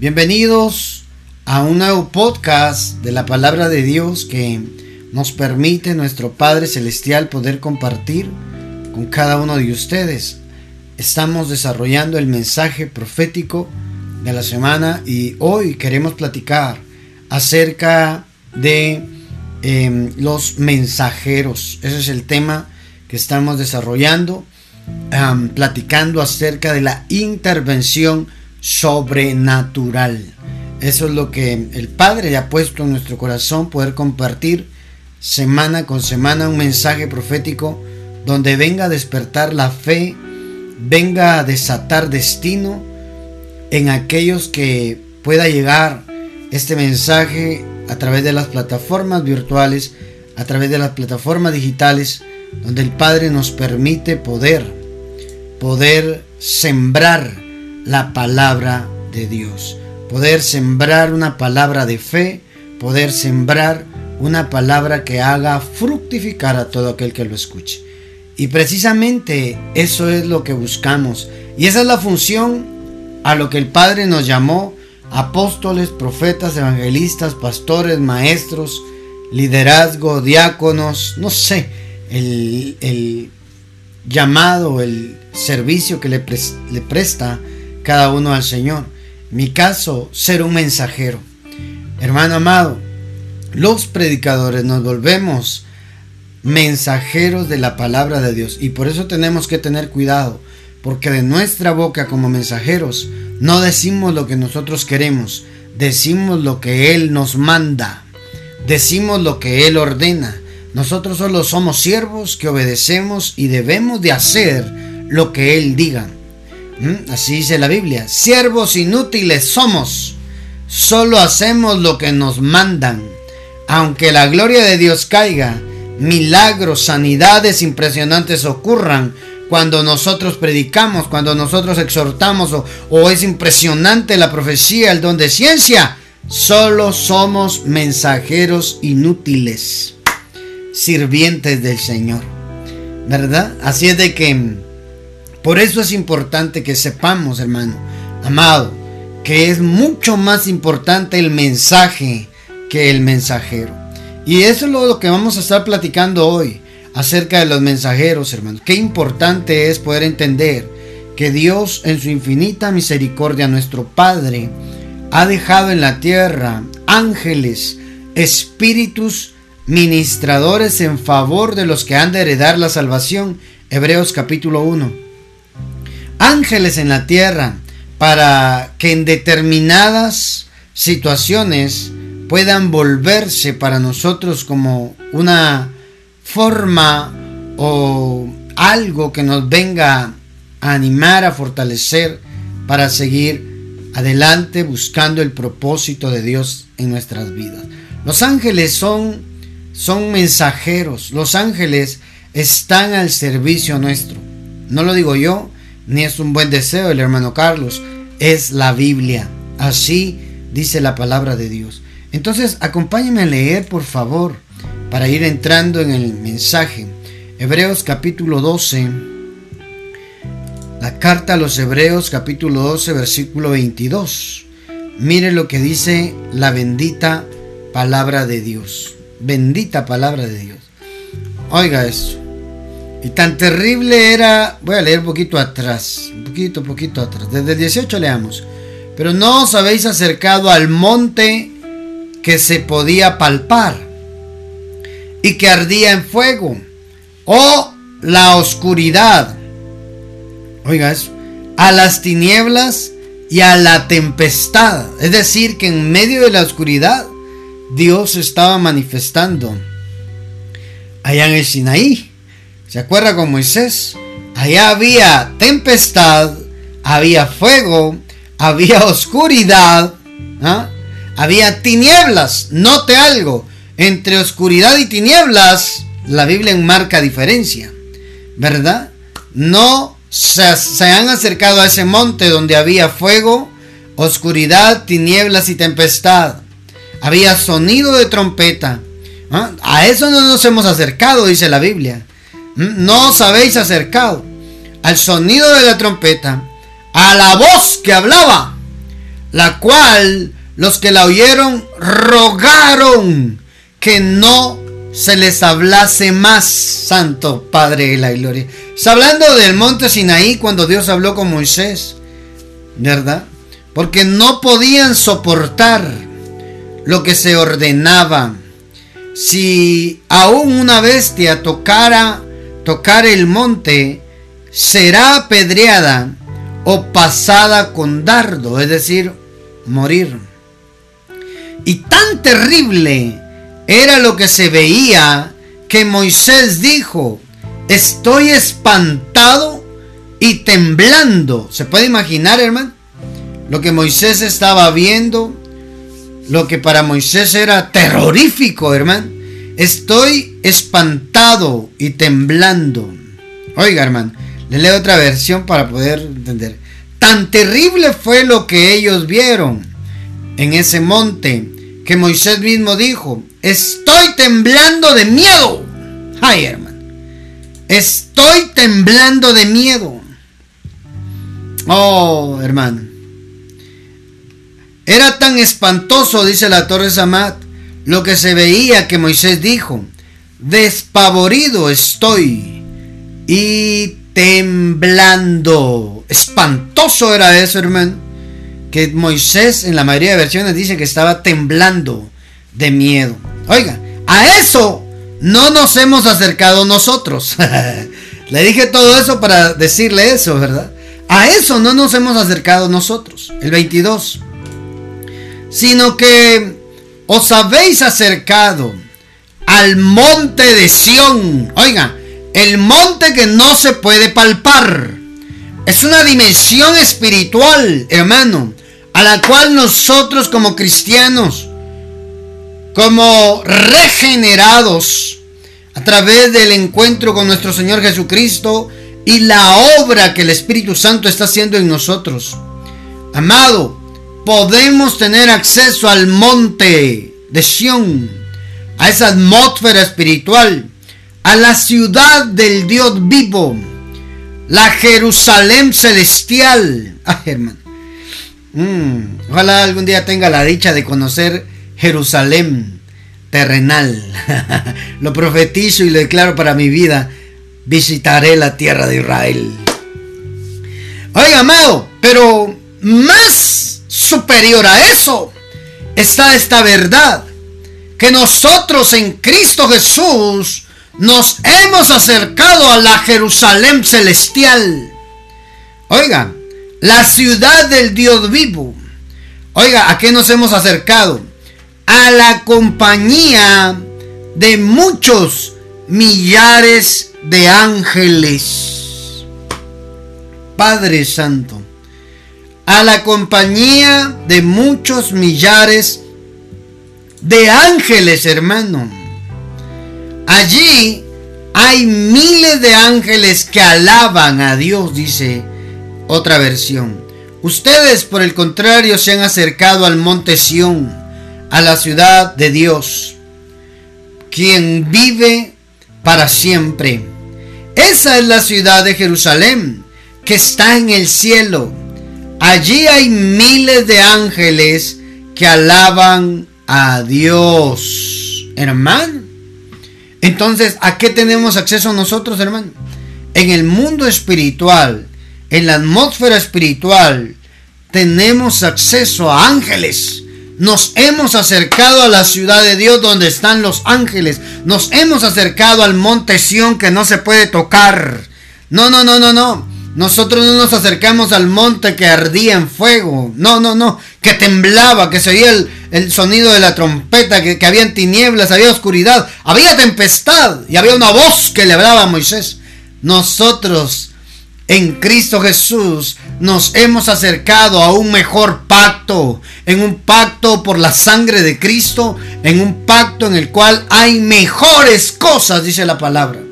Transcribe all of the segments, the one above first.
Bienvenidos a un nuevo podcast de la palabra de Dios que nos permite nuestro Padre Celestial poder compartir con cada uno de ustedes. Estamos desarrollando el mensaje profético de la semana y hoy queremos platicar acerca de em, los mensajeros. Ese es el tema que estamos desarrollando, platicando acerca de la intervención sobrenatural. Eso es lo que el Padre ha puesto en nuestro corazón, poder compartir semana con semana un mensaje profético donde venga a despertar la fe, venga a desatar destino en aquellos que pueda llegar este mensaje a través de las plataformas virtuales, a través de las plataformas digitales, donde el Padre nos permite poder, poder sembrar la palabra de Dios. Poder sembrar una palabra de fe, poder sembrar una palabra que haga fructificar a todo aquel que lo escuche. Y precisamente eso es lo que buscamos. Y esa es la función a lo que el Padre nos llamó apóstoles, profetas, evangelistas, pastores, maestros, liderazgo, diáconos, no sé, el, el llamado, el servicio que le, le presta cada uno al Señor. Mi caso, ser un mensajero. Hermano amado, los predicadores nos volvemos mensajeros de la palabra de Dios y por eso tenemos que tener cuidado, porque de nuestra boca como mensajeros no decimos lo que nosotros queremos, decimos lo que Él nos manda, decimos lo que Él ordena. Nosotros solo somos siervos que obedecemos y debemos de hacer lo que Él diga. ¿Mm? Así dice la Biblia. Siervos inútiles somos. Solo hacemos lo que nos mandan. Aunque la gloria de Dios caiga, milagros, sanidades impresionantes ocurran cuando nosotros predicamos, cuando nosotros exhortamos o, o es impresionante la profecía, el don de ciencia. Solo somos mensajeros inútiles, sirvientes del Señor. ¿Verdad? Así es de que por eso es importante que sepamos, hermano, amado, que es mucho más importante el mensaje que el mensajero. Y eso es lo que vamos a estar platicando hoy acerca de los mensajeros, hermano. Qué importante es poder entender que Dios en su infinita misericordia, nuestro Padre, ha dejado en la tierra ángeles, espíritus, ministradores en favor de los que han de heredar la salvación. Hebreos capítulo 1 ángeles en la tierra para que en determinadas situaciones puedan volverse para nosotros como una forma o algo que nos venga a animar, a fortalecer para seguir adelante buscando el propósito de Dios en nuestras vidas. Los ángeles son, son mensajeros, los ángeles están al servicio nuestro. No lo digo yo, ni es un buen deseo el hermano Carlos, es la Biblia. Así dice la palabra de Dios. Entonces, acompáñenme a leer, por favor, para ir entrando en el mensaje. Hebreos capítulo 12. La carta a los Hebreos capítulo 12, versículo 22. Mire lo que dice la bendita palabra de Dios. Bendita palabra de Dios. Oiga eso. Y tan terrible era, voy a leer un poquito atrás, un poquito, poquito atrás, desde el 18 leamos. Pero no os habéis acercado al monte que se podía palpar y que ardía en fuego, o la oscuridad, oiga eso, a las tinieblas y a la tempestad. Es decir, que en medio de la oscuridad Dios estaba manifestando allá en el Sinaí. ¿Se acuerda con Moisés? Allá había tempestad, había fuego, había oscuridad, ¿ah? había tinieblas. Note algo, entre oscuridad y tinieblas, la Biblia enmarca diferencia, ¿verdad? No se, han acercado a ese monte donde había fuego, oscuridad, tinieblas y tempestad. Había sonido de trompeta. ¿ah? A eso no nos hemos acercado, dice la Biblia. No os habéis acercado al sonido de la trompeta, a la voz que hablaba, la cual los que la oyeron rogaron que no se les hablase más, Santo Padre de la Gloria. Está hablando del monte Sinaí cuando Dios habló con Moisés, ¿verdad? Porque no podían soportar lo que se ordenaba. Si aún una bestia tocara tocar el monte, será apedreada o pasada con dardo, es decir, morir. Y tan terrible era lo que se veía que Moisés dijo, estoy espantado y temblando. ¿Se puede imaginar, hermano? Lo que Moisés estaba viendo, lo que para Moisés era terrorífico, hermano. Estoy espantado y temblando. Oiga, hermano, le leo otra versión para poder entender. Tan terrible fue lo que ellos vieron en ese monte que Moisés mismo dijo, estoy temblando de miedo. Ay, hermano, estoy temblando de miedo. Oh, hermano. Era tan espantoso, dice la Torre Samat, lo que se veía que Moisés dijo, despavorido estoy y temblando. Espantoso era eso, hermano. Que Moisés en la mayoría de versiones dice que estaba temblando de miedo. Oiga, a eso no nos hemos acercado nosotros. Le dije todo eso para decirle eso, ¿verdad? A eso no nos hemos acercado nosotros. El 22. Sino que os habéis acercado al monte de Sión. Oiga, el monte que no se puede palpar. Es una dimensión espiritual, hermano, a la cual nosotros como cristianos, como regenerados, a través del encuentro con nuestro Señor Jesucristo y la obra que el Espíritu Santo está haciendo en nosotros. Amado, podemos tener acceso al monte de Sión, a esa atmósfera espiritual a la ciudad del Dios vivo, la Jerusalén celestial. Ah, hermano. Mm, ojalá algún día tenga la dicha de conocer Jerusalén terrenal. lo profetizo y lo declaro para mi vida. Visitaré la tierra de Israel. Oiga, amado, pero más superior a eso está esta verdad. Que nosotros en Cristo Jesús nos hemos acercado a la Jerusalén celestial. Oiga, la ciudad del Dios vivo. Oiga, ¿a qué nos hemos acercado? A la compañía de muchos millares de ángeles. Padre Santo. A la compañía de muchos millares de ángeles, hermano. Allí hay miles de ángeles que alaban a Dios, dice otra versión. Ustedes, por el contrario, se han acercado al monte Sión, a la ciudad de Dios, quien vive para siempre. Esa es la ciudad de Jerusalén, que está en el cielo. Allí hay miles de ángeles que alaban a Dios. Hermano, entonces, ¿a qué tenemos acceso nosotros, hermano? En el mundo espiritual, en la atmósfera espiritual, tenemos acceso a ángeles. Nos hemos acercado a la ciudad de Dios donde están los ángeles. Nos hemos acercado al monte Sión que no se puede tocar. No, no, no, no, no. Nosotros no nos acercamos al monte que ardía en fuego. No, no, no. Que temblaba, que se oía el, sonido de la trompeta, que, que había tinieblas, había oscuridad, había tempestad y había una voz que le hablaba a Moisés. Nosotros en Cristo Jesús nos hemos acercado a un mejor pacto, en un pacto por la sangre de Cristo, en un pacto en el cual hay mejores cosas, dice la palabra.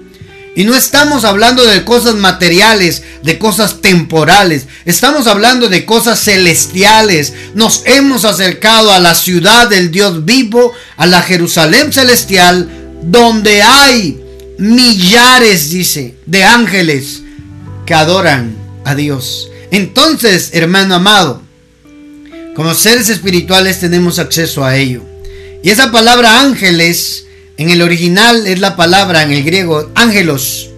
Y no estamos hablando de cosas materiales, de cosas temporales. Estamos hablando de cosas celestiales. Nos hemos acercado a la ciudad del Dios vivo, a la Jerusalén celestial, donde hay millares, dice, de ángeles que adoran a Dios. Entonces, hermano amado, Como seres espirituales tenemos acceso a ello. Y esa palabra ángeles en el original es la palabra en el griego ángelos.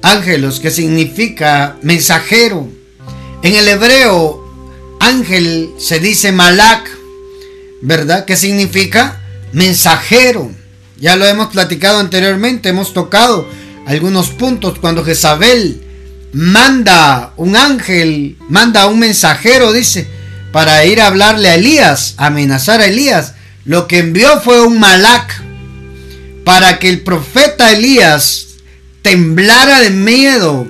Ángelos que significa mensajero. En el hebreo ángel se dice malak, ¿verdad? Que significa mensajero. Ya lo hemos platicado anteriormente, hemos tocado algunos puntos cuando Jezabel manda un ángel, manda un mensajero, dice, para ir a hablarle a Elías, amenazar a Elías. Lo que envió fue un malak para que el profeta Elías temblara de miedo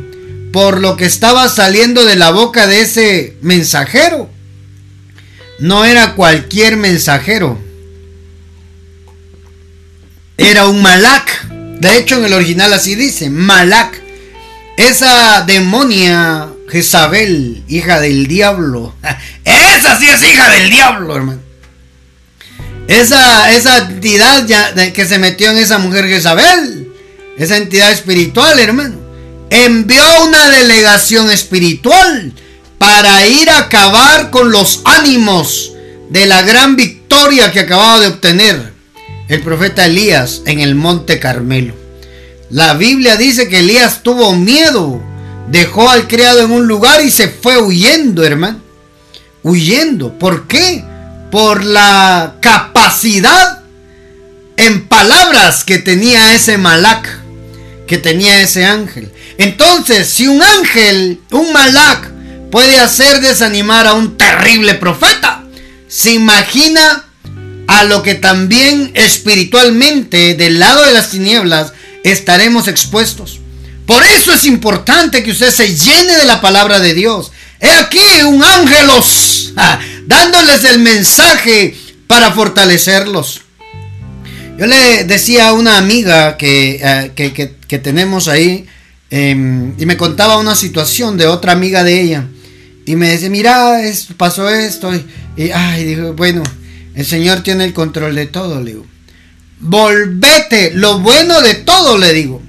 por lo que estaba saliendo de la boca de ese mensajero. No era cualquier mensajero. Era un malak. De hecho, en el original así dice, malak. Esa demonia Jezabel, hija del diablo. Esa sí es hija del diablo, hermano. Esa, esa entidad ya, que se metió en esa mujer Jezabel. Esa entidad espiritual, hermano. Envió una delegación espiritual para ir a acabar con los ánimos de la gran victoria que acababa de obtener el profeta Elías en el monte Carmelo. La Biblia dice que Elías tuvo miedo, dejó al criado en un lugar y se fue huyendo, hermano. Huyendo. ¿Por qué? Por la capacidad en palabras que tenía ese malak, que tenía ese ángel. Entonces, si un ángel, un malak, puede hacer desanimar a un terrible profeta, se imagina a lo que también espiritualmente del lado de las tinieblas estaremos expuestos. Por eso es importante que usted se llene de la palabra de Dios. He aquí un ángelos ah, dándoles el mensaje para fortalecerlos. Yo le decía a una amiga que, ah, que, tenemos ahí em, y me contaba una situación de otra amiga de ella. Y me decía, mira, pasó esto. Y, y ay, dijo, bueno, el Señor tiene el control de todo, le digo. Volvete, lo bueno de todo, le digo.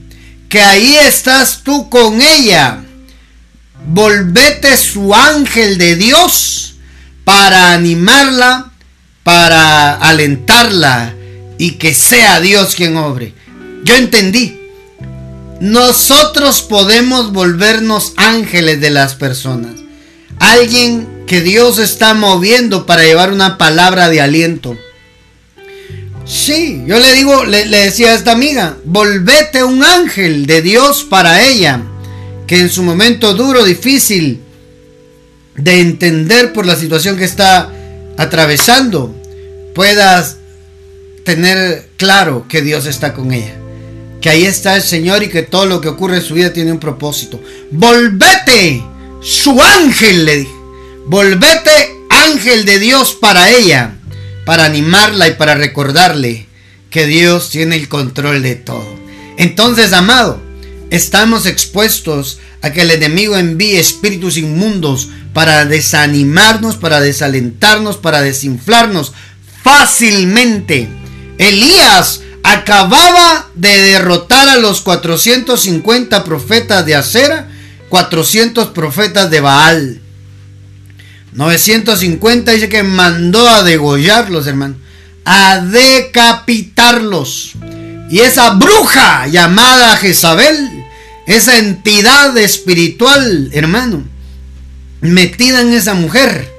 Que ahí estás tú con ella. Volvete su ángel de Dios para animarla, para alentarla y que sea Dios quien obre. Yo entendí. Nosotros podemos volvernos ángeles de las personas. Alguien que Dios está moviendo para llevar una palabra de aliento. Sí, yo le digo, le, decía a esta amiga, volvete un ángel de Dios para ella, que en su momento duro, difícil de entender por la situación que está atravesando, puedas tener claro que Dios está con ella. Que ahí está el Señor y que todo lo que ocurre en su vida tiene un propósito. Volvete su ángel, le dije. Volvete ángel de Dios para ella, para animarla y para recordarle que Dios tiene el control de todo. Entonces, amado, estamos expuestos a que el enemigo envíe espíritus inmundos para desanimarnos, para desalentarnos, para desinflarnos fácilmente. Elías acababa de derrotar a los 450 profetas de Acera, 400 profetas de Baal. 950 dice que mandó a degollarlos, hermano. A decapitarlos. Y esa bruja llamada Jezabel, esa entidad espiritual, hermano, metida en esa mujer,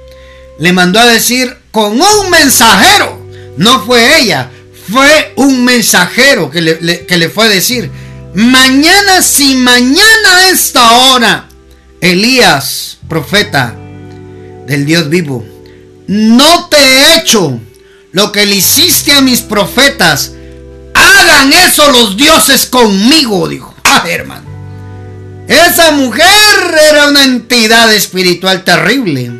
le mandó a decir con un mensajero. No fue ella, fue un mensajero que le, que le fue a decir, mañana, si mañana a esta hora, Elías, profeta, del Dios vivo. No te he hecho lo que le hiciste a mis profetas. Hagan eso los dioses conmigo, dijo. Ah, hermano. Esa mujer era una entidad espiritual terrible.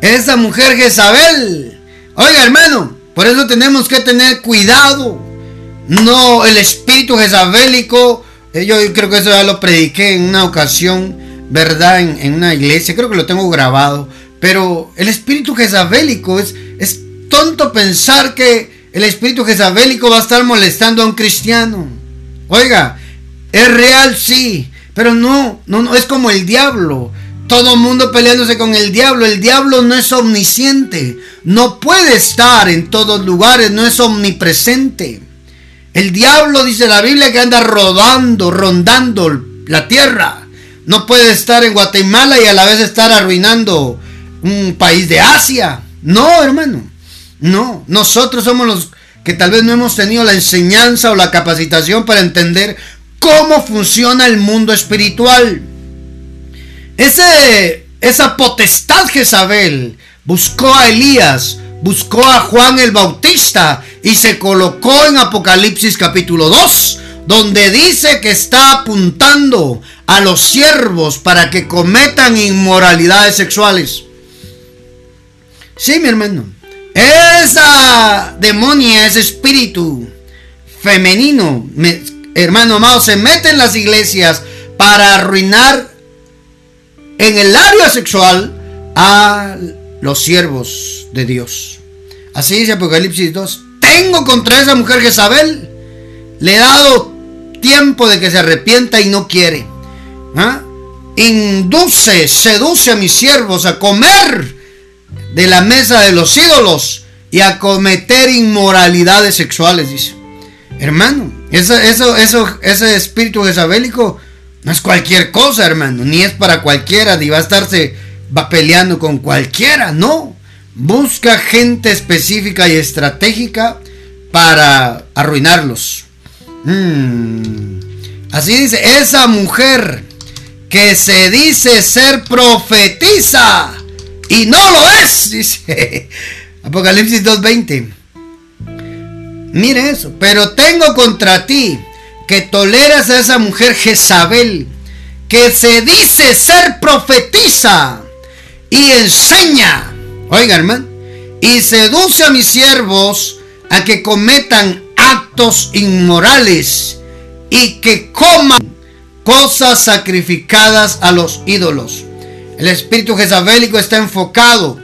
Esa mujer Jezabel. Oiga, hermano, por eso tenemos que tener cuidado. No, el espíritu jezabélico. Eh, yo creo que eso ya lo prediqué en una ocasión ¿verdad? En, una iglesia, creo que lo tengo grabado. Pero el espíritu jezabélico es, es tonto pensar que el espíritu jezabélico va a estar molestando a un cristiano. Oiga, es real, sí, pero no, no, no, es como el diablo. todo el mundo peleándose con el diablo. El diablo no es omnisciente. No puede estar en todos lugares. No es omnipresente. El diablo dice la Biblia que anda rodando, rondando la tierra. No puede estar en Guatemala y a la vez estar arruinando un país de Asia. No, hermano. No. Nosotros somos los que tal vez no hemos tenido la enseñanza o la capacitación para entender cómo funciona el mundo espiritual. Ese, esa potestad Jezabel buscó a Elías, buscó a Juan el Bautista y se colocó en Apocalipsis capítulo 2, donde dice que está apuntando a los siervos para que cometan inmoralidades sexuales. Sí, mi hermano. Esa demonia, ese espíritu femenino, hermano amado, se mete en las iglesias para arruinar en el área sexual a los siervos de Dios. Así dice Apocalipsis 2. Tengo contra esa mujer Jezabel. Le he dado tiempo de que se arrepienta y no quiere. ¿Ah? Induce, seduce a mis siervos a comer de la mesa de los ídolos y a cometer inmoralidades sexuales, dice. Hermano, eso, eso, eso, ese espíritu jezabélico no es cualquier cosa, hermano, ni es para cualquiera, ni va a estarse va peleando con cualquiera, no. Busca gente específica y estratégica para arruinarlos. Mm. Así dice, esa mujer que se dice ser profetiza y no lo es, dice Apocalipsis 2.20. Mire eso, pero tengo contra ti que toleras a esa mujer Jezabel, que se dice ser profetiza y enseña, oiga hermano, y seduce a mis siervos a que cometan actos inmorales y que coman cosas sacrificadas a los ídolos. El espíritu jezabélico está enfocado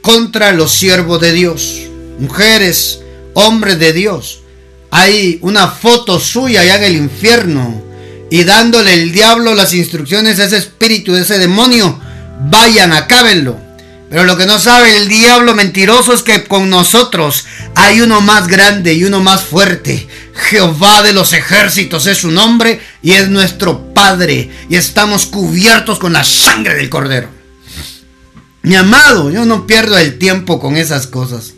contra los siervos de Dios, mujeres, hombres de Dios. Hay una foto suya allá en el infierno y dándole el diablo las instrucciones a ese espíritu, de ese demonio, vayan, acábenlo. Pero lo que no sabe el diablo mentiroso es que con nosotros hay uno más grande y uno más fuerte. Jehová de los ejércitos es su nombre y es nuestro Padre. Y estamos cubiertos con la sangre del Cordero. Mi amado, yo no pierdo el tiempo con esas cosas.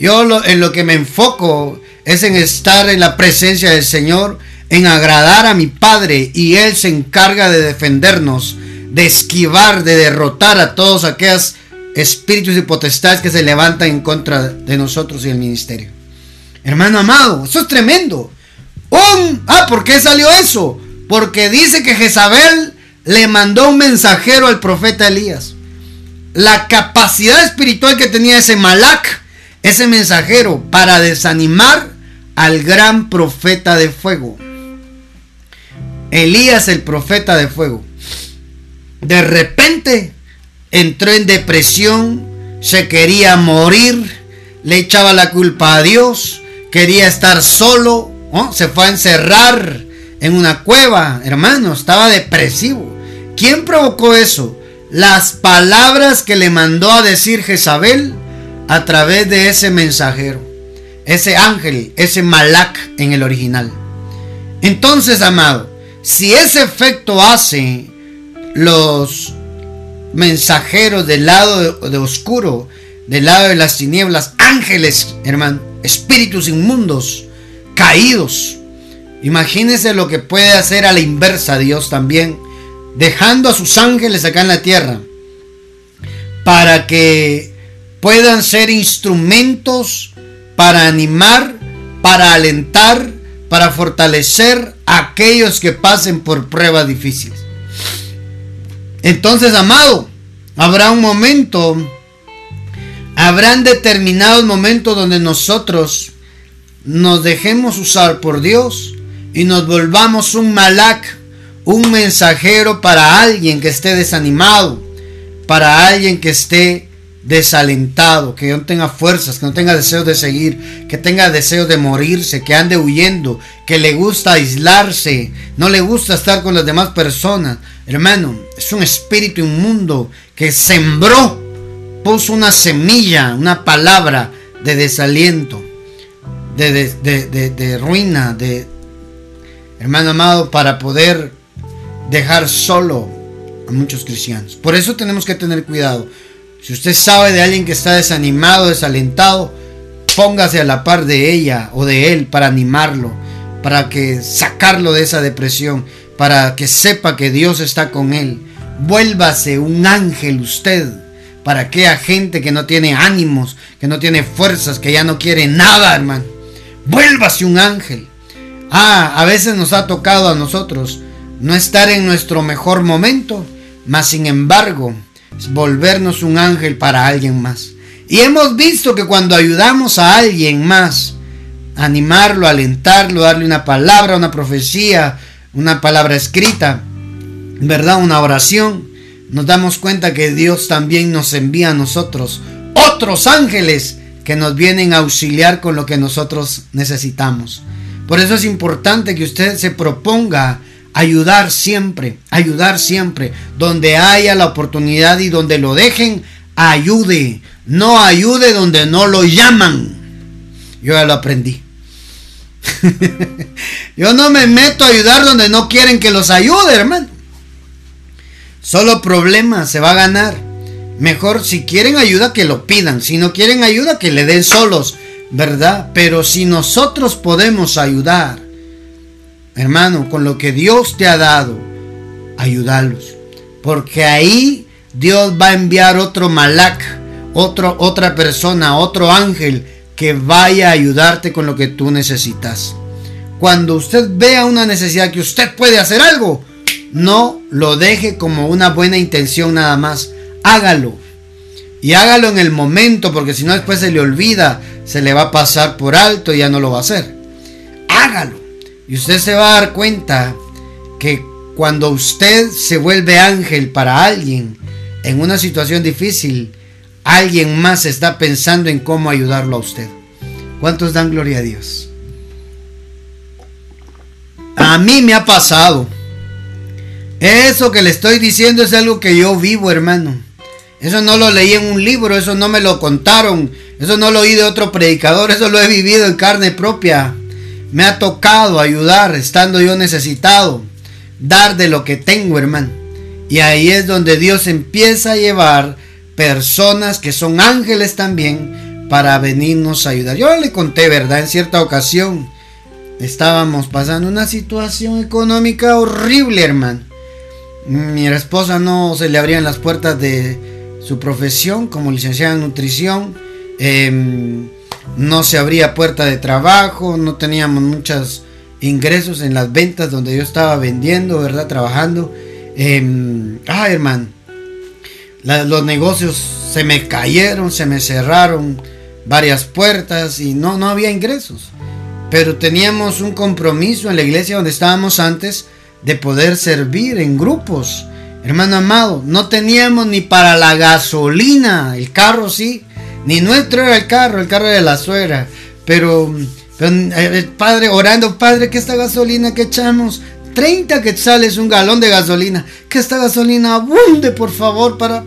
Yo en lo que me enfoco es en estar en la presencia del Señor, en agradar a mi Padre y Él se encarga de defendernos, de esquivar, de derrotar a todos aquellos espíritus y potestades que se levantan en contra de nosotros y el ministerio. Hermano amado, eso es tremendo. ah, ¿por qué salió eso? Porque dice que Jezabel le mandó un mensajero al profeta Elías. La capacidad espiritual que tenía ese Malak, ese mensajero, para desanimar al gran profeta de fuego. Elías el profeta de fuego. De repente entró en depresión, se quería morir, le echaba la culpa a Dios, quería estar solo, se fue a encerrar en una cueva, hermano, estaba depresivo. ¿Quién provocó eso? Las palabras que le mandó a decir Jezabel a través de ese mensajero, ese ángel, ese malak en el original. Entonces, amado, si ese efecto hace los mensajeros del lado de, oscuro, del lado de las tinieblas, ángeles, hermano, espíritus inmundos, caídos. Imagínense lo que puede hacer a la inversa Dios también, dejando a sus ángeles acá en la tierra, para que puedan ser instrumentos para animar, para alentar, para fortalecer a aquellos que pasen por pruebas difíciles. Entonces, amado, habrá un momento, habrán determinados momentos donde nosotros nos dejemos usar por Dios y nos volvamos un malak, un mensajero para alguien que esté desanimado, para alguien que esté desalentado, que no tenga fuerzas, que no tenga deseos de seguir, que tenga deseos de morirse, que ande huyendo, que le gusta aislarse, no le gusta estar con las demás personas. Hermano, es un espíritu inmundo que sembró, puso una semilla, una palabra de desaliento, de, de, de ruina, de, hermano amado, para poder dejar solo a muchos cristianos. Por eso tenemos que tener cuidado. Si usted sabe de alguien que está desanimado, desalentado, póngase a la par de ella o de él para animarlo, para que sacarlo de esa depresión, para que sepa que Dios está con él. Vuélvase un ángel usted para aquella gente que no tiene ánimos, que no tiene fuerzas, que ya no quiere nada, hermano. Vuélvase un ángel. Ah, a veces nos ha tocado a nosotros no estar en nuestro mejor momento, mas sin embargo, volvernos un ángel para alguien más. Y hemos visto que cuando ayudamos a alguien más, animarlo, alentarlo, darle una palabra, una profecía, una palabra escrita, ¿verdad? Una oración, nos damos cuenta que Dios también nos envía a nosotros otros ángeles que nos vienen a auxiliar con lo que nosotros necesitamos. Por eso es importante que usted se proponga ayudar siempre, ayudar siempre. Donde haya la oportunidad y donde lo dejen, ayude. No ayude donde no lo llaman. Yo ya lo aprendí. Yo no me meto a ayudar donde no quieren que los ayude, hermano. Solo problemas se va a ganar. Mejor si quieren ayuda que lo pidan. Si no quieren ayuda que le den solos, ¿verdad? Pero si nosotros podemos ayudar, hermano, con lo que Dios te ha dado, ayudarlos. Porque ahí Dios va a enviar otro malak, otro, otra persona, otro ángel que vaya a ayudarte con lo que tú necesitas. Cuando usted vea una necesidad que usted puede hacer algo, no lo deje como una buena intención nada más. Hágalo. Y hágalo en el momento, porque si no después se le olvida, se le va a pasar por alto y ya no lo va a hacer. Hágalo. Y usted se va a dar cuenta que cuando usted se vuelve ángel para alguien en una situación difícil, alguien más está pensando en cómo ayudarlo a usted. ¿Cuántos dan gloria a Dios? A mí me ha pasado. Eso que le estoy diciendo es algo que yo vivo, hermano. Eso no lo leí en un libro, eso no me lo contaron, eso no lo oí de otro predicador, eso lo he vivido en carne propia. Me ha tocado ayudar estando yo necesitado, dar de lo que tengo, hermano. Y ahí es donde Dios empieza a llevar personas que son ángeles también para venirnos a ayudar. Yo le conté, ¿verdad? En cierta ocasión estábamos pasando una situación económica horrible, hermano. Mi esposa no se le abrían las puertas de su profesión como licenciada en nutrición. Eh, no se abría puerta de trabajo, no teníamos muchos ingresos en las ventas donde yo estaba vendiendo, ¿verdad? Trabajando. Eh, ah, hermano, los negocios se me cayeron, se me cerraron varias puertas y no, no había ingresos. Pero teníamos un compromiso en la iglesia donde estábamos antes de poder servir en grupos. Hermano amado, no teníamos ni para la gasolina, el carro sí, ni nuestro era el carro, el carro de la suegra. Pero, eh, el padre orando, padre, que esta gasolina que echamos, 30 quetzales un galón de gasolina, que esta gasolina abunde, por favor, para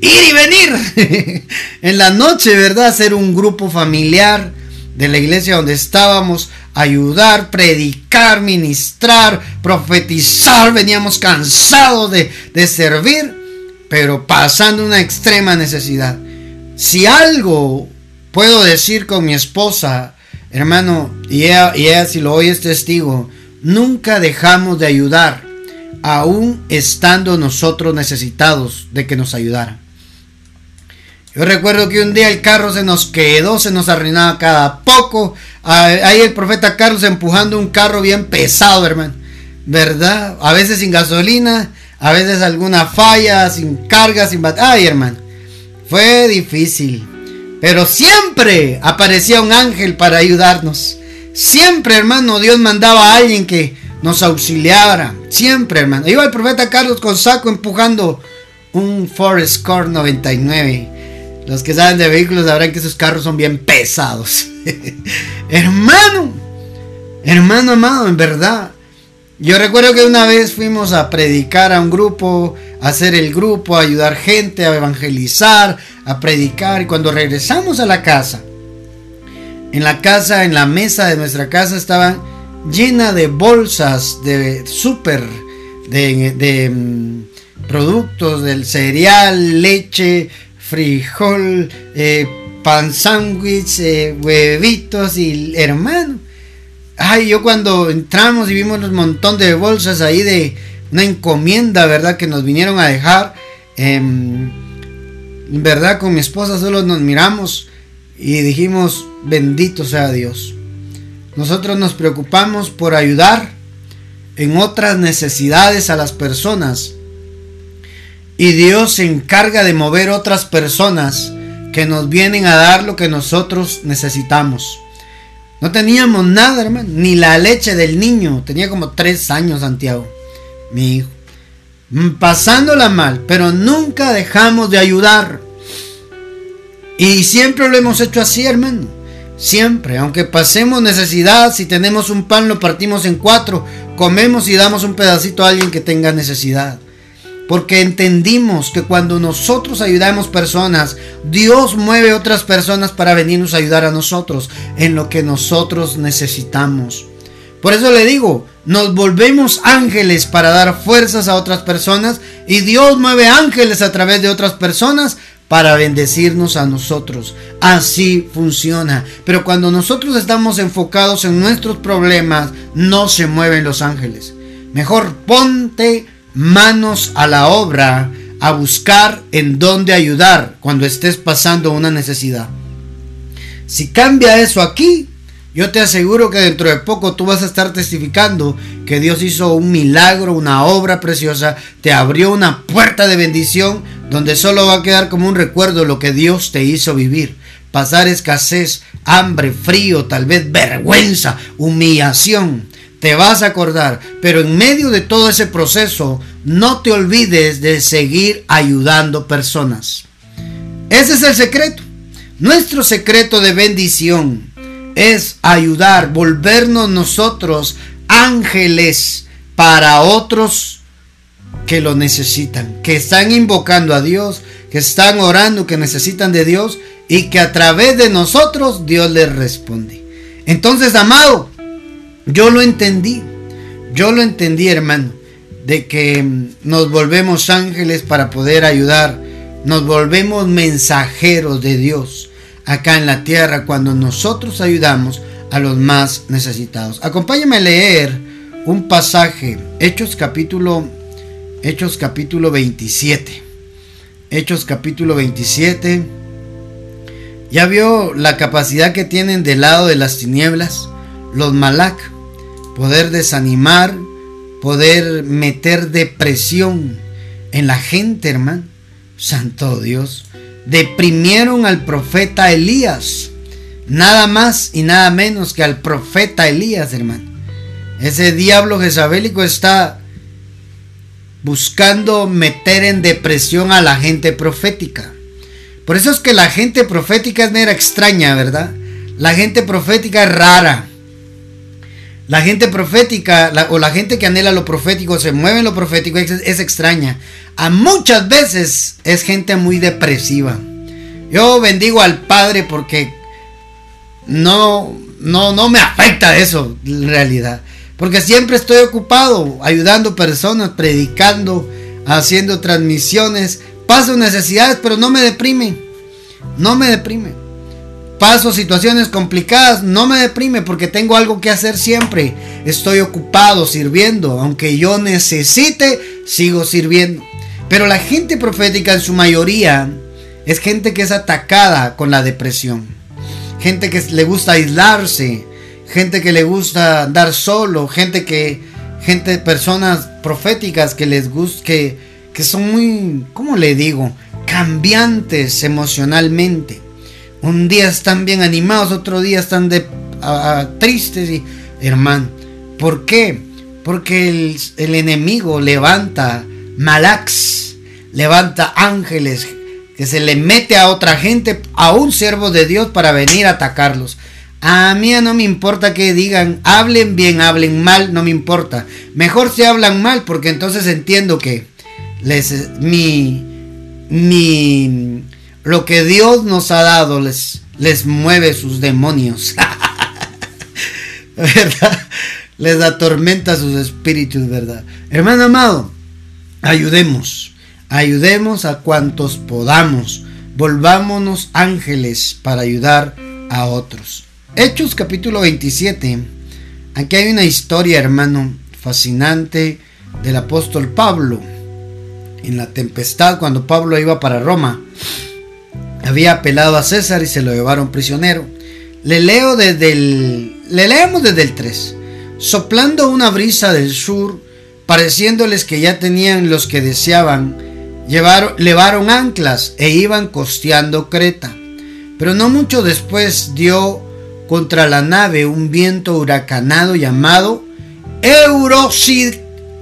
ir y venir. en la noche, ¿verdad? Hacer un grupo familiar de la iglesia donde estábamos, ayudar, predicar, ministrar, profetizar. Veníamos cansados de, de servir, pero pasando una extrema necesidad. Si algo puedo decir con mi esposa, hermano, y ella, si lo oye es testigo, nunca dejamos de ayudar, aún estando nosotros necesitados de que nos ayudara. Yo recuerdo que un día el carro se nos quedó, se nos arruinaba cada poco. Ahí el profeta Carlos empujando un carro bien pesado, hermano. ¿Verdad? A veces sin gasolina, a veces alguna falla, sin carga, sin Ay, hermano. Fue difícil, pero siempre aparecía un ángel para ayudarnos. Siempre, hermano, Dios mandaba a alguien que nos auxiliara. Siempre, hermano. Iba el profeta Carlos con saco empujando un Forest Core 99. Los que saben de vehículos sabrán que esos carros son bien pesados. hermano, hermano amado, en verdad. Yo recuerdo que una vez fuimos a predicar a un grupo, hacer el grupo, ayudar gente, a evangelizar, a predicar. Y cuando regresamos a la casa, en la casa, en la mesa de nuestra casa estaban llena de bolsas de súper, de, mm, productos del cereal, leche, frijol, eh, pan sándwich, eh, huevitos y hermano. Ay, yo cuando entramos y vimos un montón de bolsas ahí de una encomienda, ¿verdad? Que nos vinieron a dejar. en verdad, con mi esposa solo nos miramos y dijimos, bendito sea Dios. Nosotros nos preocupamos por ayudar en otras necesidades a las personas. Y Dios se encarga de mover otras personas que nos vienen a dar lo que nosotros necesitamos. No teníamos nada, hermano, ni la leche del niño. Tenía como tres años Santiago, mi hijo. Mm, pasándola mal, pero nunca dejamos de ayudar. Y siempre lo hemos hecho así, hermano. Siempre, aunque pasemos necesidad, si tenemos un pan lo partimos en cuatro, comemos y damos un pedacito a alguien que tenga necesidad. Porque entendimos que cuando nosotros ayudamos personas, Dios mueve otras personas para venirnos a ayudar a nosotros en lo que nosotros necesitamos. Por eso le digo, nos volvemos ángeles para dar fuerzas a otras personas y Dios mueve ángeles a través de otras personas para bendecirnos a nosotros. Así funciona. Pero cuando nosotros estamos enfocados en nuestros problemas, no se mueven los ángeles. Mejor ponte manos a la obra a buscar en dónde ayudar cuando estés pasando una necesidad. Si cambia eso aquí, yo te aseguro que dentro de poco tú vas a estar testificando que Dios hizo un milagro, una obra preciosa, te abrió una puerta de bendición donde solo va a quedar como un recuerdo lo que Dios te hizo vivir. Pasar escasez, hambre, frío, tal vez vergüenza, humillación. Te vas a acordar, pero en medio de todo ese proceso, no te olvides de seguir ayudando personas. Ese es el secreto. Nuestro secreto de bendición es ayudar, volvernos nosotros ángeles para otros que lo necesitan, que están invocando a Dios, que están orando, que necesitan de Dios y que a través de nosotros Dios les responde. Entonces, amado, yo lo entendí, yo lo entendí, hermano, de que nos volvemos ángeles para poder ayudar, nos volvemos mensajeros de Dios acá en la tierra cuando nosotros ayudamos a los más necesitados. Acompáñame a leer un pasaje, Hechos capítulo Hechos capítulo 27. Hechos capítulo 27. Ya vio la capacidad que tienen del lado de las tinieblas los malak, poder desanimar, poder meter depresión en la gente, hermano. Santo Dios deprimieron al profeta Elías. Nada más y nada menos que al profeta Elías, hermano. Ese diablo jezabélico está buscando meter en depresión a la gente profética. Por eso es que la gente profética es mera extraña, ¿verdad? La gente profética es rara. La gente profética o la gente que anhela lo profético, se mueve en lo profético, es, extraña. A muchas veces es gente muy depresiva. Yo bendigo al Padre porque no, no, no me afecta eso en realidad. Porque siempre estoy ocupado ayudando personas, predicando, haciendo transmisiones. Paso necesidades, pero no me deprime. No me deprime paso situaciones complicadas, no me deprime porque tengo algo que hacer siempre. Estoy ocupado sirviendo, aunque yo necesite, sigo sirviendo. Pero la gente profética en su mayoría es gente que es atacada con la depresión. Gente que le gusta aislarse, gente que le gusta andar solo, gente que gente personas proféticas que les gusta que que son muy, ¿cómo le digo? cambiantes emocionalmente. Un día están bien animados, otro día están tristes y hermano. ¿Por qué? Porque el, el enemigo levanta malax, levanta ángeles, que se le mete a otra gente, a un siervo de Dios para venir a atacarlos. A mí no me importa que digan, hablen bien, hablen mal, no me importa. Mejor si hablan mal, porque entonces entiendo que les, mi, mi, lo que Dios nos ha dado les, les mueve sus demonios. ¿Verdad? Les atormenta sus espíritus, ¿verdad? Hermano amado, ayudemos, ayudemos a cuantos podamos. Volvámonos ángeles para ayudar a otros. Hechos capítulo 27. Aquí hay una historia, hermano, fascinante del apóstol Pablo. En la tempestad, cuando Pablo iba para Roma, había apelado a César y se lo llevaron prisionero. Le leo desde el. Le leemos desde el 3. Soplando una brisa del sur, pareciéndoles que ya tenían los que deseaban, llevaron, levaron anclas e iban costeando Creta. Pero no mucho después dio contra la nave un viento huracanado llamado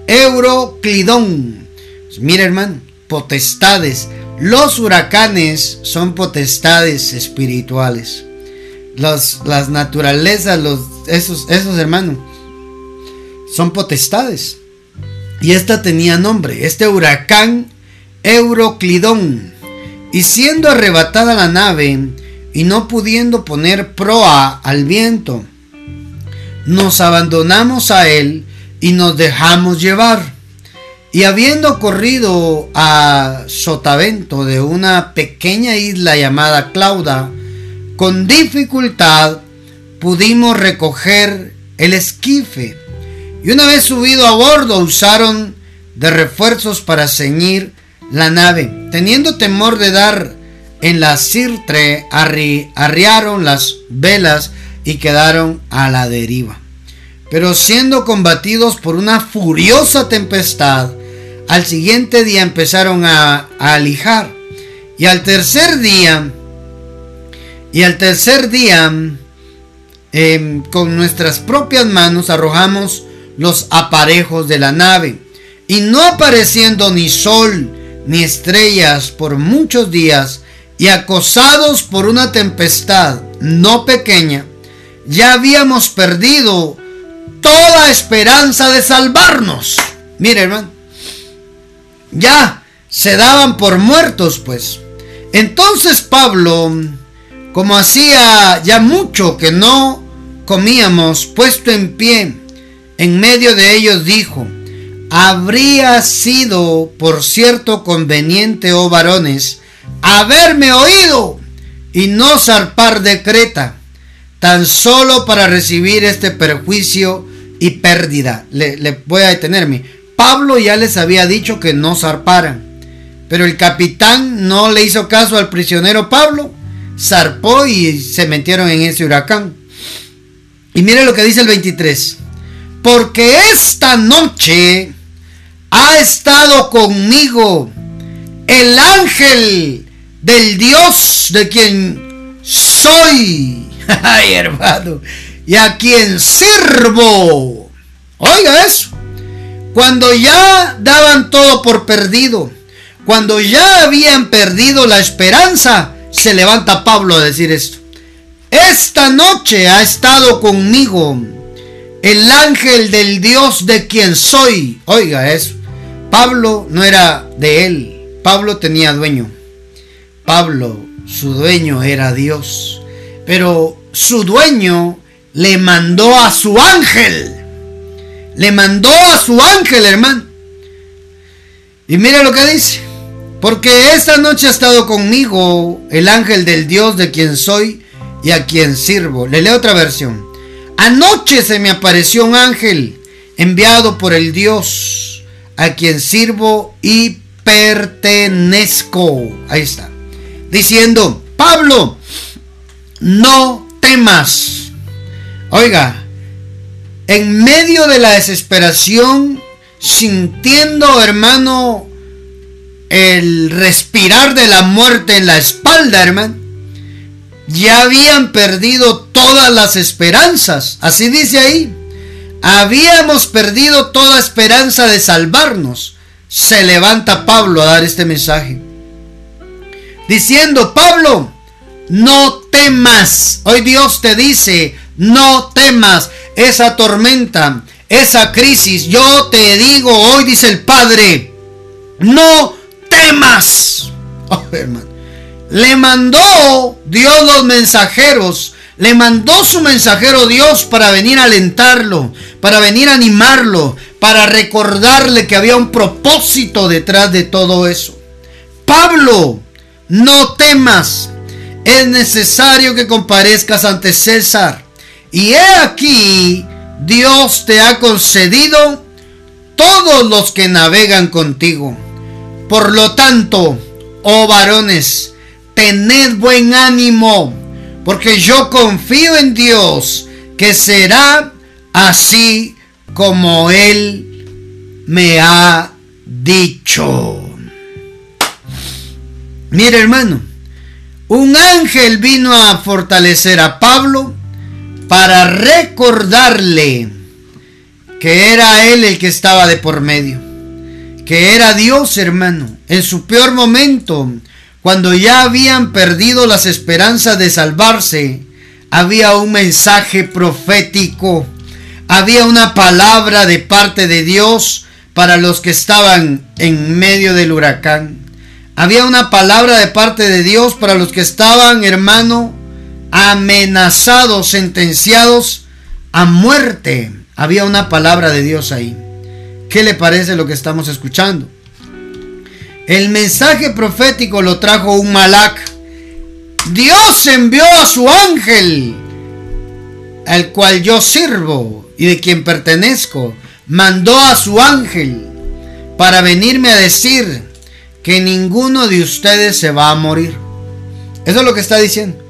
Euroclidón. Pues mira hermano, potestades. Los huracanes son potestades espirituales. las naturalezas, los, esos, esos hermanos, son potestades. Y esta tenía nombre, este huracán Euroclidón. Y siendo arrebatada la nave, y no pudiendo poner proa al viento, nos abandonamos a él y nos dejamos llevar. Y habiendo corrido a sotavento de una pequeña isla llamada Clauda, con dificultad pudimos recoger el esquife. Y una vez subido a bordo usaron de refuerzos para ceñir la nave, teniendo temor de dar en la Sirtre arriaron las velas y quedaron a la deriva. Pero siendo combatidos por una furiosa tempestad, al siguiente día empezaron a, alijar. Y al tercer día, y al tercer día, em, con nuestras propias manos arrojamos los aparejos de la nave. Y no apareciendo ni sol ni estrellas por muchos días, y acosados por una tempestad no pequeña, ya habíamos perdido toda esperanza de salvarnos. Mire, hermano, ya se daban por muertos, pues. Entonces Pablo, como hacía ya mucho que no comíamos, puesto en pie, en medio de ellos dijo, habría sido, por cierto, conveniente, oh varones, haberme oído y no zarpar de Creta, tan solo para recibir este perjuicio y pérdida. Le, voy a detenerme. Pablo ya les había dicho que no zarparan, pero el capitán no le hizo caso al prisionero Pablo, zarpó y se metieron en ese huracán. Y mire lo que dice el 23. Porque esta noche ha estado conmigo el ángel del Dios de quien soy. Ay, hermano. Y a quien sirvo. Oiga eso. Cuando ya daban todo por perdido, cuando ya habían perdido la esperanza, se levanta Pablo a decir esto. Esta noche ha estado conmigo el ángel del Dios de quien soy. Oiga eso. Pablo no era de él, Pablo tenía dueño. Pablo, su dueño era Dios. Pero su dueño le mandó a su ángel. Le mandó a su ángel, hermano. Y mira lo que dice. Porque esta noche ha estado conmigo el ángel del Dios de quien soy y a quien sirvo. Le leo otra versión. Anoche se me apareció un ángel enviado por el Dios a quien sirvo y pertenezco. Ahí está. Diciendo, Pablo, no temas. Oiga, en medio de la desesperación, sintiendo, hermano, el respirar de la muerte en la espalda, hermano, ya habían perdido todas las esperanzas. Así dice ahí. Habíamos perdido toda esperanza de salvarnos se levanta Pablo a dar este mensaje. diciendo, Pablo, no temas. Hoy Dios te dice, no temas esa tormenta, esa crisis. Yo te digo hoy, dice el Padre, no temas. Oh. Le mandó Dios los mensajeros. Le mandó su mensajero Dios para venir a alentarlo, para venir a animarlo, para recordarle que había un propósito detrás de todo eso. Pablo, no temas, es necesario que comparezcas ante César. Y he aquí, Dios te ha concedido todos los que navegan contigo. Por lo tanto, oh varones, tened buen ánimo, porque yo confío en Dios que será así como Él me ha dicho. Mire hermano, un ángel vino a fortalecer a Pablo para recordarle que era él el que estaba de por medio, que era Dios hermano, en su peor momento, cuando ya habían perdido las esperanzas de salvarse, había un mensaje profético, había una palabra de parte de Dios para los que estaban en medio del huracán. Había una palabra de parte de Dios para los que estaban, hermano, amenazados, sentenciados a muerte. Había una palabra de Dios ahí. ¿Qué le parece lo que estamos escuchando? El mensaje profético lo trajo un malac. Dios envió a su ángel, al cual yo sirvo y de quien pertenezco. Mandó a su ángel para venirme a decir que ninguno de ustedes se va a morir. Eso es lo que está diciendo.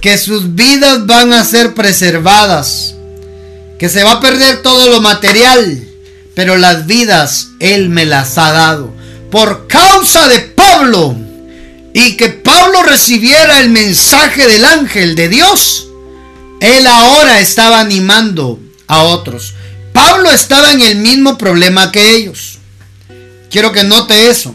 Que sus vidas van a ser preservadas. Que se va a perder todo lo material. Pero las vidas Él me las ha dado por causa de Pablo y que Pablo recibiera el mensaje del ángel de Dios, él ahora estaba animando a otros. Pablo estaba en el mismo problema que ellos. Quiero que note eso.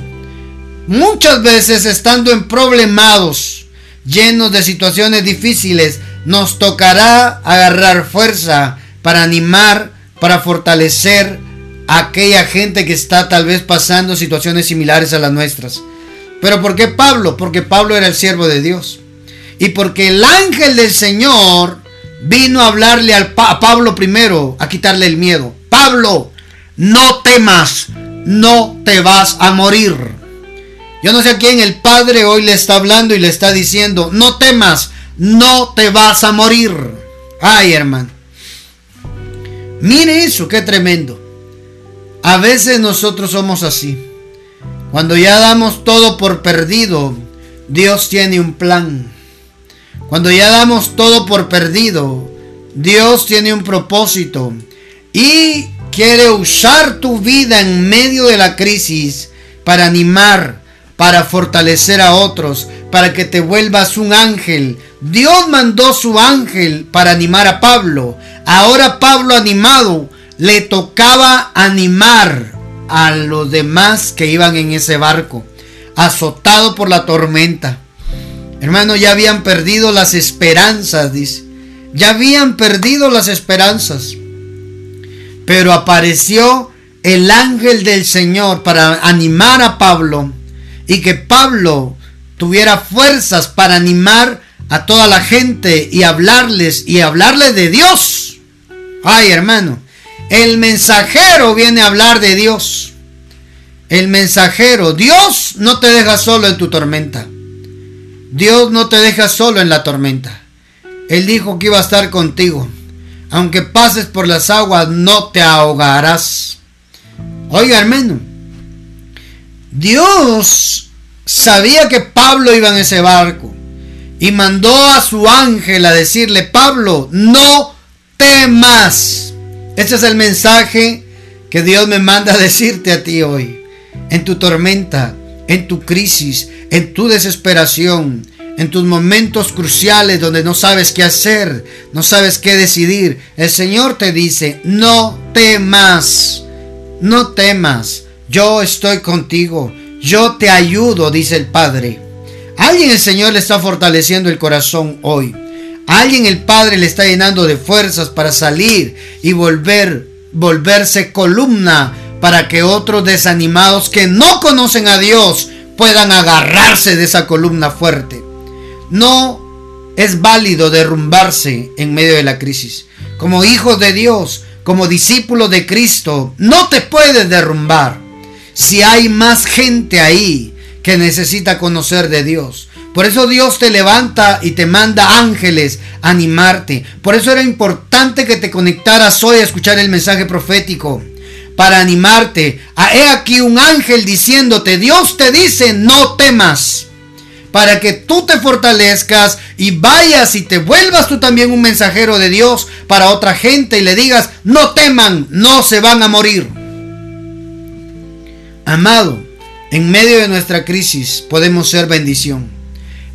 Muchas veces estando en problemados, llenos de situaciones difíciles, nos tocará agarrar fuerza para animar, para fortalecer aquella gente que está tal vez pasando situaciones similares a las nuestras. Pero ¿por qué Pablo? Porque Pablo era el siervo de Dios. Y porque el ángel del Señor vino a hablarle al a Pablo primero, a quitarle el miedo. Pablo, no temas, no te vas a morir. Yo no sé a quién el Padre hoy le está hablando y le está diciendo, no temas, no te vas a morir. Ay, hermano. Mire eso, qué tremendo. A veces nosotros somos así. Cuando ya damos todo por perdido, Dios tiene un plan. Cuando ya damos todo por perdido, Dios tiene un propósito y quiere usar tu vida en medio de la crisis para animar, para fortalecer a otros, para que te vuelvas un ángel. Dios mandó su ángel para animar a Pablo. Ahora Pablo animado le tocaba animar a los demás que iban en ese barco, azotado por la tormenta. Hermano, ya habían perdido las esperanzas, dice. Ya habían perdido las esperanzas. Pero apareció el ángel del Señor para animar a Pablo y que Pablo tuviera fuerzas para animar a toda la gente y hablarles y hablarles de Dios. Ay, hermano, el mensajero viene a hablar de Dios. El mensajero, Dios no te deja solo en tu tormenta. Dios no te deja solo en la tormenta. Él dijo que iba a estar contigo. Aunque pases por las aguas, no te ahogarás. Oiga, hermano. Dios sabía que Pablo iba en ese barco y mandó a su ángel a decirle, Pablo, no temas. Este es el mensaje que Dios me manda a decirte a ti hoy. En tu tormenta, en tu crisis, en tu desesperación, en tus momentos cruciales donde no sabes qué hacer, no sabes qué decidir, el Señor te dice, no temas, no temas, yo estoy contigo, yo te ayudo, dice el Padre. alguien el Señor le está fortaleciendo el corazón hoy. alguien el Padre le está llenando de fuerzas para salir y volver, volverse columna para que otros desanimados que no conocen a Dios puedan agarrarse de esa columna fuerte. No es válido derrumbarse en medio de la crisis. Como hijos de Dios, como discípulo de Cristo, no te puedes derrumbar. Si hay más gente ahí que necesita conocer de Dios. Por eso Dios te levanta y te manda ángeles a animarte. Por eso era importante que te conectaras hoy a escuchar el mensaje profético. Para animarte. He aquí un ángel diciéndote, Dios te dice, no temas para que tú te fortalezcas y vayas y te vuelvas tú también un mensajero de Dios para otra gente y le digas, no teman, no se van a morir. Amado, en medio de nuestra crisis podemos ser bendición.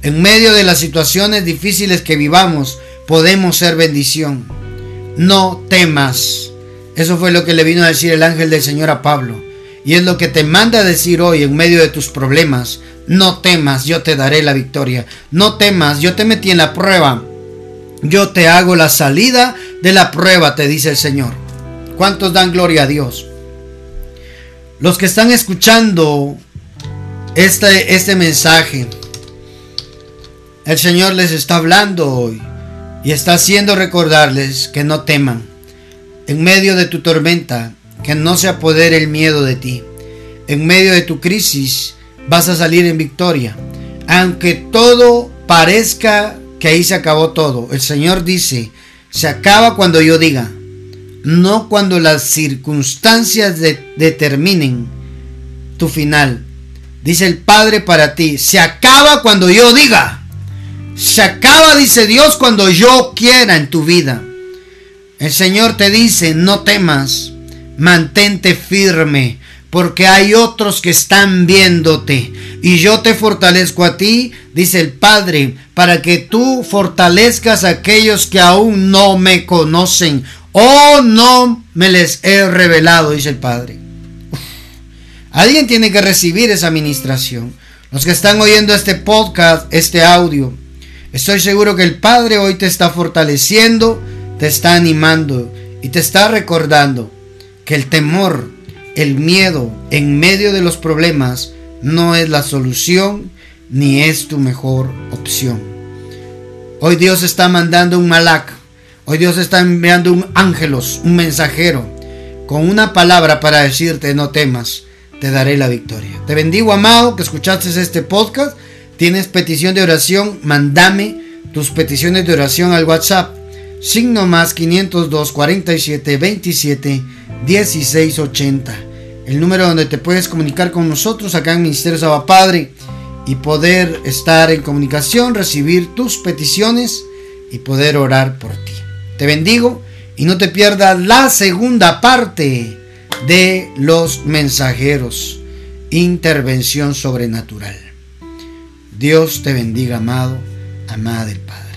En medio de las situaciones difíciles que vivamos podemos ser bendición. No temas. Eso fue lo que le vino a decir el ángel del Señor a Pablo. Y es lo que te manda a decir hoy en medio de tus problemas. No temas, yo te daré la victoria. No temas, yo te metí en la prueba. Yo te hago la salida de la prueba, te dice el Señor. ¿Cuántos dan gloria a Dios? Los que están escuchando este, este mensaje, el Señor les está hablando hoy y está haciendo recordarles que no teman. En medio de tu tormenta, que no se apodere el miedo de ti. En medio de tu crisis vas a salir en victoria. Aunque todo parezca que ahí se acabó todo. El Señor dice, se acaba cuando yo diga, no cuando las circunstancias determinen tu final. Dice el Padre para ti, se acaba cuando yo diga. Se acaba, dice Dios, cuando yo quiera en tu vida. El Señor te dice, no temas, mantente firme, porque hay otros que están viéndote. Y yo te fortalezco a ti, dice el Padre, para que tú fortalezcas a aquellos que aún no me conocen o no me les he revelado, dice el Padre. Alguien tiene que recibir esa administración. Los que están oyendo este podcast, este audio, estoy seguro que el Padre hoy te está fortaleciendo, te está animando y te está recordando que el temor, el miedo en medio de los problemas no es la solución ni es tu mejor opción. Hoy Dios está mandando un malac, hoy Dios está enviando un ángelos, un mensajero, con una palabra para decirte no temas, te daré la victoria. Te bendigo amado que escuchaste este podcast. Tienes petición de oración, mándame tus peticiones de oración al WhatsApp. Signo más 502 47 27 1680. El número donde te puedes comunicar con nosotros acá en Ministerio Saba Padre y poder estar en comunicación, recibir tus peticiones y poder orar por ti. Te bendigo y no te pierdas la segunda parte de los mensajeros. Intervención sobrenatural. Dios te bendiga, amado, amada del Padre.